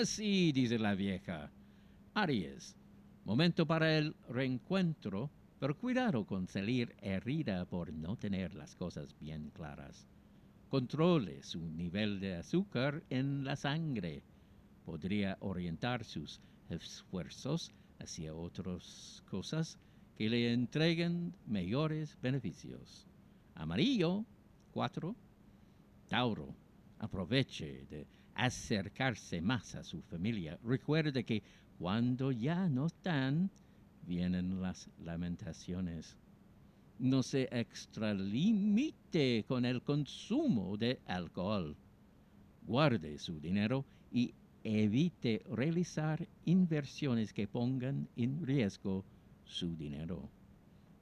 Así, dice la vieja. Aries, momento para el reencuentro, pero cuidado con salir herida por no tener las cosas bien claras. Controle su nivel de azúcar en la sangre. Podría orientar sus esfuerzos hacia otras cosas que le entreguen mayores beneficios. Amarillo, 4. Tauro, aproveche de acercarse más a su familia. Recuerde que cuando ya no están, vienen las lamentaciones. No se extralimite con el consumo de alcohol. Guarde su dinero y evite realizar inversiones que pongan en riesgo su dinero.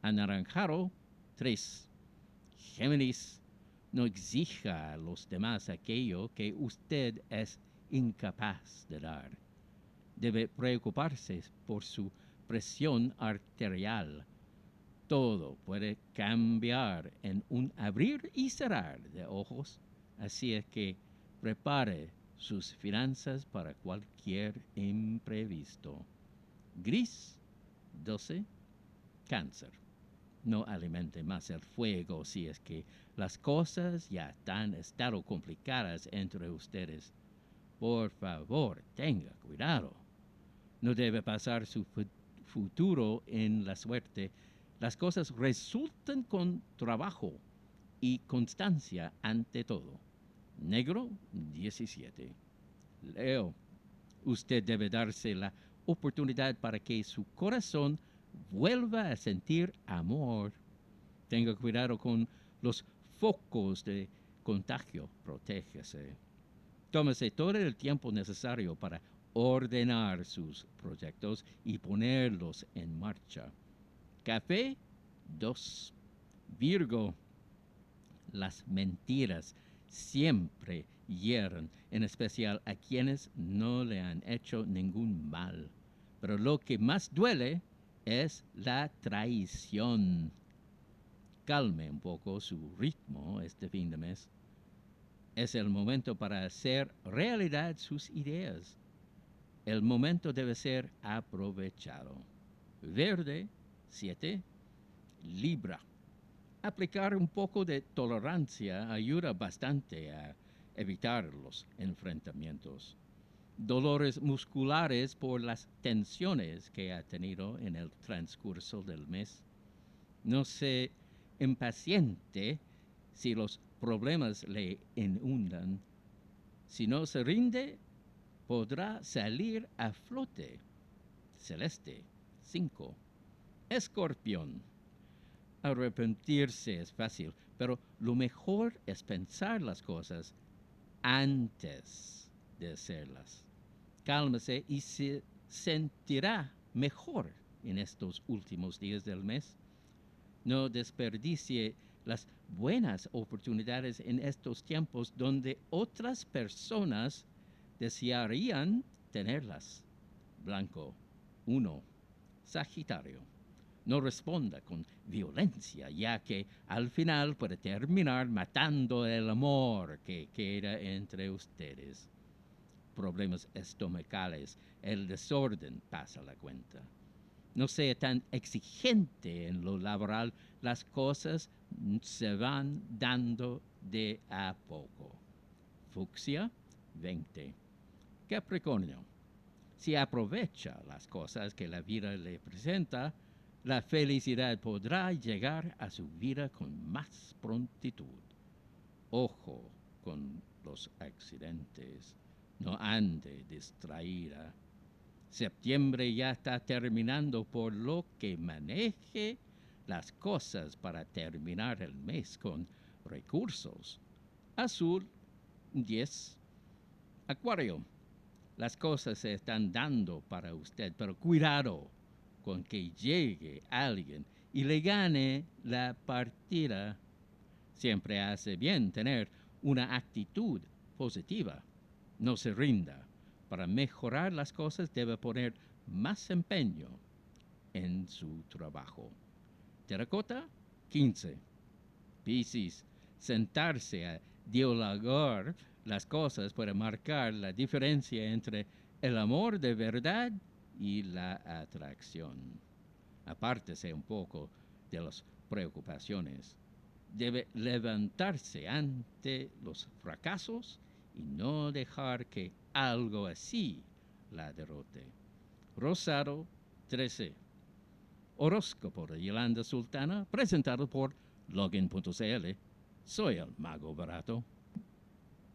Anaranjado 3. Géminis, no exija a los demás aquello que usted es incapaz de dar. Debe preocuparse por su presión arterial. Todo puede cambiar en un abrir y cerrar de ojos, así es que prepare sus finanzas para cualquier imprevisto. Gris 12. Cáncer. No alimente más el fuego si es que las cosas ya han estado complicadas entre ustedes. Por favor, tenga cuidado. No debe pasar su futuro en la suerte. Las cosas resultan con trabajo y constancia ante todo. Negro 17. Leo, usted debe darse la oportunidad para que su corazón vuelva a sentir amor. Tenga cuidado con los focos de contagio, protégese. Tómese todo el tiempo necesario para ordenar sus proyectos y ponerlos en marcha. Café 2. Virgo. Las mentiras siempre hieren, en especial a quienes no le han hecho ningún mal. Pero lo que más duele es la traición. Calme un poco su ritmo este fin de mes. Es el momento para hacer realidad sus ideas. El momento debe ser aprovechado. Verde, 7. Libra. Aplicar un poco de tolerancia ayuda bastante a evitar los enfrentamientos dolores musculares por las tensiones que ha tenido en el transcurso del mes. No se impaciente si los problemas le inundan. Si no se rinde, podrá salir a flote. Celeste 5. Escorpión. Arrepentirse es fácil, pero lo mejor es pensar las cosas antes de hacerlas cálmese y se sentirá mejor en estos últimos días del mes. No desperdicie las buenas oportunidades en estos tiempos donde otras personas desearían tenerlas. Blanco 1. Sagitario. No responda con violencia, ya que al final puede terminar matando el amor que queda entre ustedes problemas estomacales, el desorden pasa la cuenta. No sea tan exigente en lo laboral, las cosas se van dando de a poco. Fucsia 20. Capricornio. Si aprovecha las cosas que la vida le presenta, la felicidad podrá llegar a su vida con más prontitud. Ojo con los accidentes no ande distraída. Septiembre ya está terminando, por lo que maneje las cosas para terminar el mes con recursos. Azul 10. Acuario. Las cosas se están dando para usted, pero cuidado con que llegue alguien y le gane la partida. Siempre hace bien tener una actitud positiva no se rinda. Para mejorar las cosas debe poner más empeño en su trabajo. Terracota 15. Piscis, sentarse a dialogar las cosas puede marcar la diferencia entre el amor de verdad y la atracción. Apártese un poco de las preocupaciones. Debe levantarse ante los fracasos y no dejar que algo así la derrote. Rosado 13. Horóscopo de Yolanda Sultana, presentado por login.cl. Soy el mago barato.